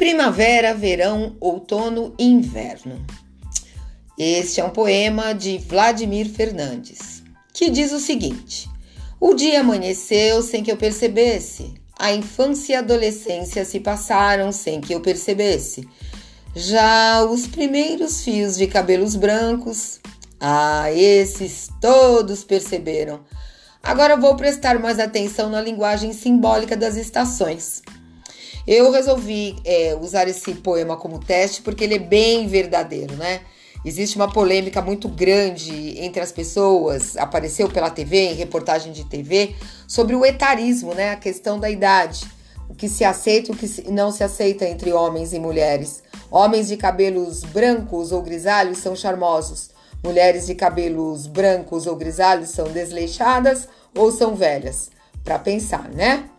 Primavera, verão, outono e inverno. Este é um poema de Vladimir Fernandes, que diz o seguinte: O dia amanheceu sem que eu percebesse. A infância e a adolescência se passaram sem que eu percebesse. Já os primeiros fios de cabelos brancos, ah, esses todos perceberam. Agora vou prestar mais atenção na linguagem simbólica das estações. Eu resolvi é, usar esse poema como teste porque ele é bem verdadeiro, né? Existe uma polêmica muito grande entre as pessoas, apareceu pela TV, em reportagem de TV, sobre o etarismo, né? A questão da idade. O que se aceita e o que não se aceita entre homens e mulheres. Homens de cabelos brancos ou grisalhos são charmosos. Mulheres de cabelos brancos ou grisalhos são desleixadas ou são velhas. Para pensar, né?